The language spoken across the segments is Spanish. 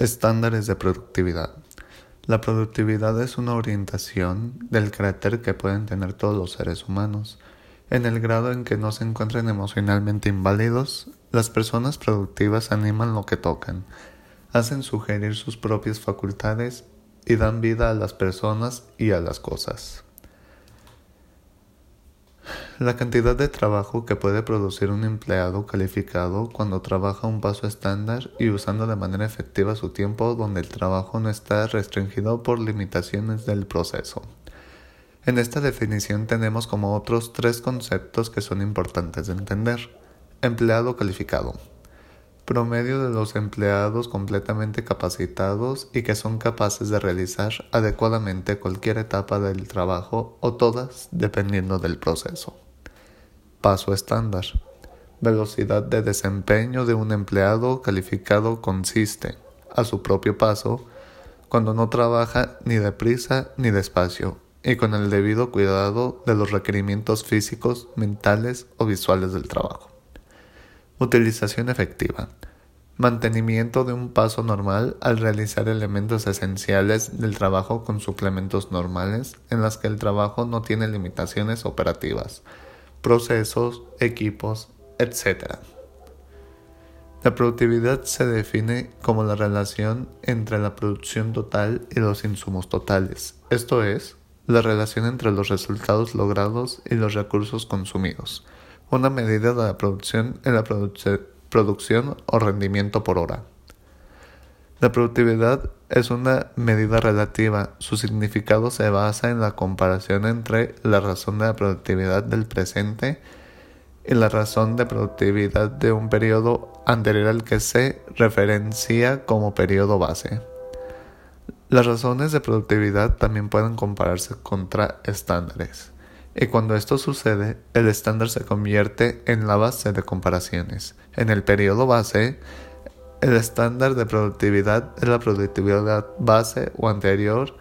Estándares de productividad. La productividad es una orientación del carácter que pueden tener todos los seres humanos. En el grado en que no se encuentren emocionalmente inválidos, las personas productivas animan lo que tocan, hacen sugerir sus propias facultades y dan vida a las personas y a las cosas. La cantidad de trabajo que puede producir un empleado calificado cuando trabaja un paso estándar y usando de manera efectiva su tiempo donde el trabajo no está restringido por limitaciones del proceso. En esta definición tenemos como otros tres conceptos que son importantes de entender. Empleado calificado. Promedio de los empleados completamente capacitados y que son capaces de realizar adecuadamente cualquier etapa del trabajo o todas dependiendo del proceso. Paso estándar. Velocidad de desempeño de un empleado calificado consiste, a su propio paso, cuando no trabaja ni deprisa ni despacio, y con el debido cuidado de los requerimientos físicos, mentales o visuales del trabajo. Utilización efectiva. Mantenimiento de un paso normal al realizar elementos esenciales del trabajo con suplementos normales en las que el trabajo no tiene limitaciones operativas procesos, equipos, etc. La productividad se define como la relación entre la producción total y los insumos totales, esto es, la relación entre los resultados logrados y los recursos consumidos, una medida de la producción en la producción o rendimiento por hora. La productividad es una medida relativa. Su significado se basa en la comparación entre la razón de la productividad del presente y la razón de productividad de un periodo anterior al que se referencia como periodo base. Las razones de productividad también pueden compararse contra estándares, y cuando esto sucede, el estándar se convierte en la base de comparaciones. En el periodo base, el estándar de productividad es la productividad base o anterior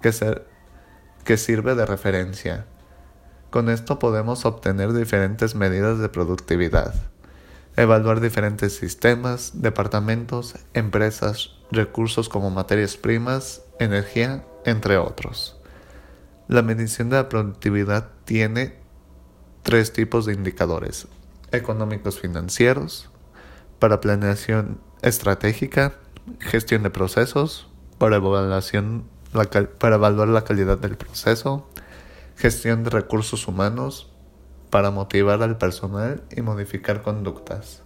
que, sirve de referencia. Con esto podemos obtener diferentes medidas de productividad, evaluar diferentes sistemas, departamentos, empresas, recursos como materias primas, energía, entre otros. La medición de la productividad tiene tres tipos de indicadores, económicos financieros, para planeación estratégica, gestión de procesos, para, evaluar la calidad del proceso, gestión de recursos humanos, para motivar al personal y modificar conductas.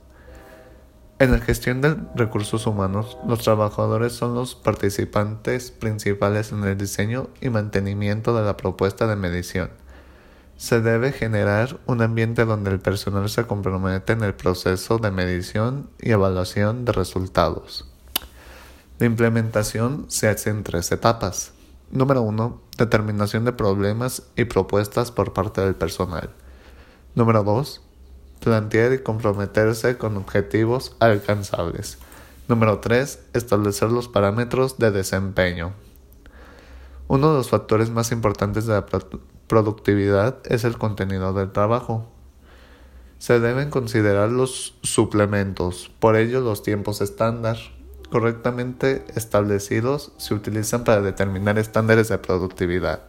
En la gestión de recursos humanos, los trabajadores son los participantes principales en el diseño y mantenimiento de la propuesta de medición se debe generar un ambiente donde el personal se compromete en el proceso de medición y evaluación de resultados. La implementación se hace en tres etapas. Número 1. Determinación de problemas y propuestas por parte del personal. Número 2. Plantear y comprometerse con objetivos alcanzables. Número 3. Establecer los parámetros de desempeño. Uno de los factores más importantes de la productividad es el contenido del trabajo. Se deben considerar los suplementos, por ello los tiempos estándar correctamente establecidos se utilizan para determinar estándares de productividad.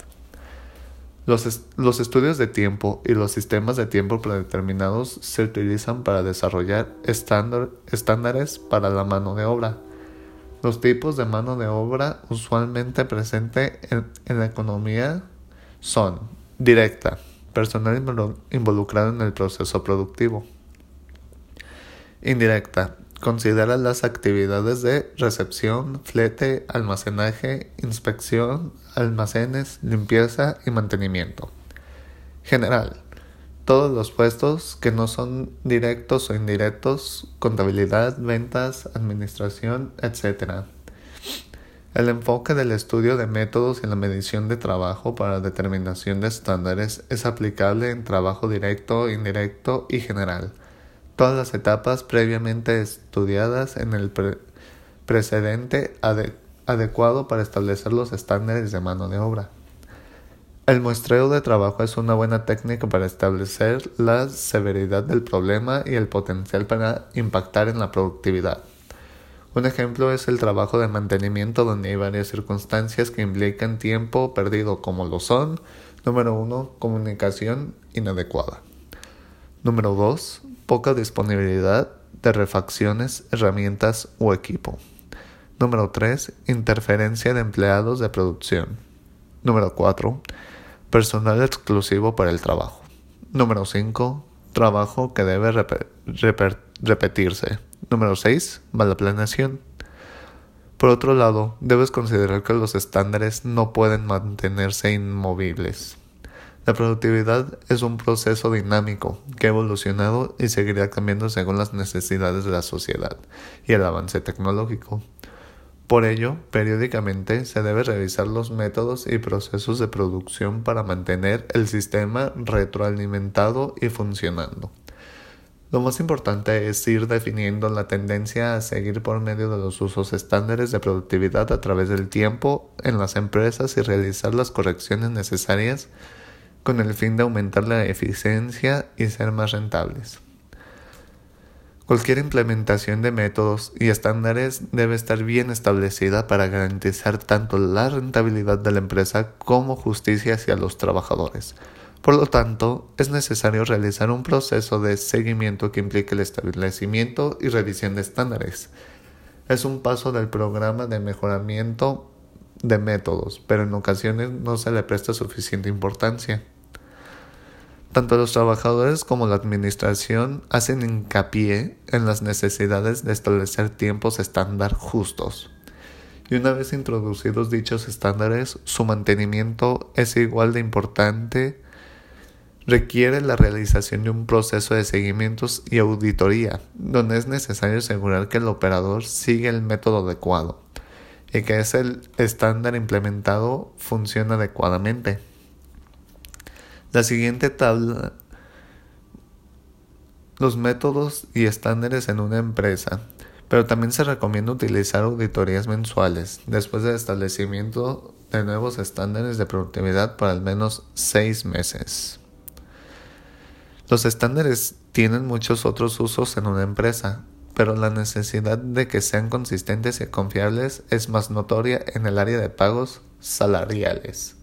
Los, los, estudios de tiempo y los sistemas de tiempo predeterminados se utilizan para desarrollar estándares para la mano de obra. Los tipos de mano de obra usualmente presentes en la economía son directa, personal involucrado en el proceso productivo. Indirecta, considera las actividades de recepción, flete, almacenaje, inspección, almacenes, limpieza y mantenimiento. General, todos los puestos que no son directos o indirectos, contabilidad, ventas, administración, etc. El enfoque del estudio de métodos y la medición de trabajo para determinación de estándares es aplicable en trabajo directo, indirecto y general. Todas las etapas previamente estudiadas en el precedente adecuado para establecer los estándares de mano de obra. El muestreo de trabajo es una buena técnica para establecer la severidad del problema y el potencial para impactar en la productividad. Un ejemplo es el trabajo de mantenimiento donde hay varias circunstancias que implican tiempo perdido como lo son. Número uno, comunicación inadecuada. Número dos, poca disponibilidad de refacciones, herramientas o equipo. Número 3. Interferencia de empleados de producción. Número 4. Personal exclusivo para el trabajo. Número 5. Trabajo que debe repetirse. Número 6. Mala planeación. Por otro lado, debes considerar que los estándares no pueden mantenerse inmovibles. La productividad es un proceso dinámico que ha evolucionado y seguirá cambiando según las necesidades de la sociedad y el avance tecnológico. Por ello, periódicamente se debe revisar los métodos y procesos de producción para mantener el sistema retroalimentado y funcionando. Lo más importante es ir definiendo la tendencia a seguir por medio de los usos estándares de productividad a través del tiempo en las empresas y realizar las correcciones necesarias con el fin de aumentar la eficiencia y ser más rentables. Cualquier implementación de métodos y estándares debe estar bien establecida para garantizar tanto la rentabilidad de la empresa como justicia hacia los trabajadores. Por lo tanto, es necesario realizar un proceso de seguimiento que implique el establecimiento y revisión de estándares. Es un paso del programa de mejoramiento de métodos, pero en ocasiones no se le presta suficiente importancia. Tanto los trabajadores como la administración hacen hincapié en las necesidades de establecer tiempos estándar justos. Y una vez introducidos dichos estándares, su mantenimiento es igual de importante. Requiere la realización de un proceso de seguimientos y auditoría, donde es necesario asegurar que el operador sigue el método adecuado y que ese estándar implementado funciona adecuadamente. La siguiente tabla los métodos y estándares en una empresa, pero también se recomienda utilizar auditorías mensuales después del establecimiento de nuevos estándares de productividad por al menos seis meses. Los estándares tienen muchos otros usos en una empresa, pero la necesidad de que sean consistentes y confiables es más notoria en el área de pagos salariales.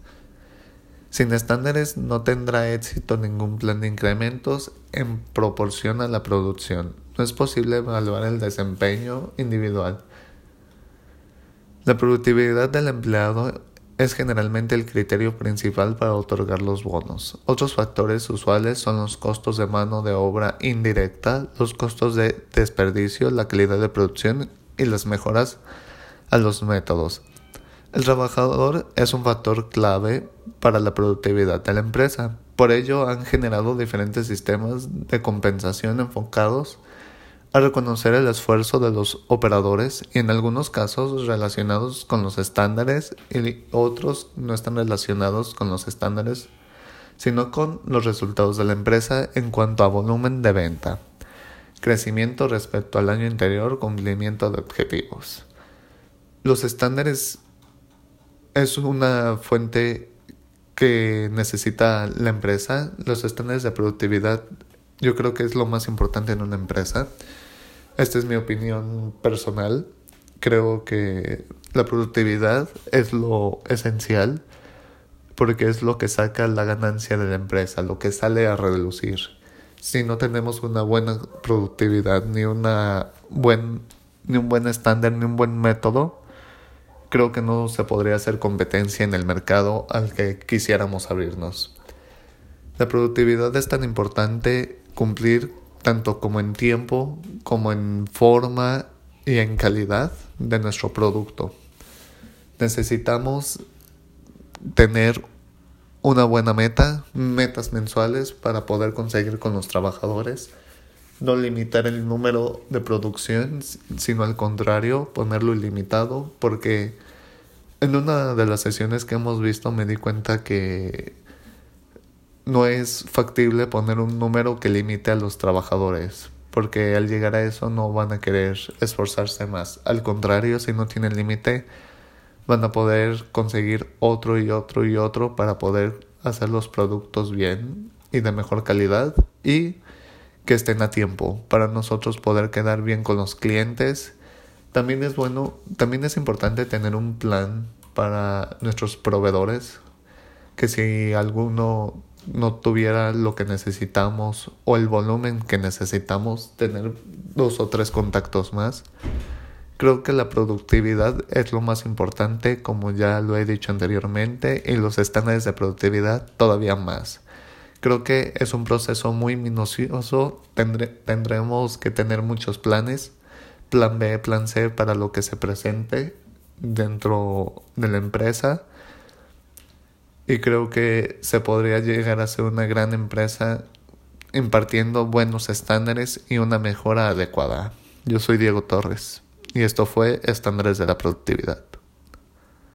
Sin estándares no tendrá éxito ningún plan de incrementos en proporción a la producción. No es posible evaluar el desempeño individual. La productividad del empleado es generalmente el criterio principal para otorgar los bonos. Otros factores usuales son los costos de mano de obra indirecta, los costos de desperdicio, la calidad de producción y las mejoras a los métodos. El trabajador es un factor clave para la productividad de la empresa. Por ello han generado diferentes sistemas de compensación enfocados a reconocer el esfuerzo de los operadores y en algunos casos relacionados con los estándares y otros no están relacionados con los estándares sino con los resultados de la empresa en cuanto a volumen de venta, crecimiento respecto al año anterior, cumplimiento de objetivos. Los estándares es una fuente que necesita la empresa. Los estándares de productividad yo creo que es lo más importante en una empresa. Esta es mi opinión personal. Creo que la productividad es lo esencial porque es lo que saca la ganancia de la empresa, lo que sale a reducir. Si no tenemos una buena productividad, ni, una buen, ni un buen estándar, ni un buen método, creo que no se podría hacer competencia en el mercado al que quisiéramos abrirnos. La productividad es tan importante cumplir tanto como en tiempo, como en forma y en calidad de nuestro producto. Necesitamos tener una buena meta, metas mensuales para poder conseguir con los trabajadores, no limitar el número de producción, sino al contrario, ponerlo ilimitado, porque en una de las sesiones que hemos visto me di cuenta que no es factible poner un número que limite a los trabajadores, porque al llegar a eso no van a querer esforzarse más. Al contrario, si no tienen límite, van a poder conseguir otro y otro y otro para poder hacer los productos bien y de mejor calidad y que estén a tiempo para nosotros poder quedar bien con los clientes, También es bueno, también es importante tener un plan para nuestros proveedores, que si alguno no tuviera lo que necesitamos o el volumen que necesitamos, tener dos o tres contactos más. Creo que la productividad es lo más importante, como ya lo he dicho anteriormente, y los estándares de productividad todavía más. Creo que es un proceso muy minucioso, tendremos que tener muchos planes, plan B, plan C para lo que se presente dentro de la empresa y creo que se podría llegar a ser una gran empresa impartiendo buenos estándares y una mejora adecuada. Yo soy Diego Torres y esto fue Estándares de la Productividad.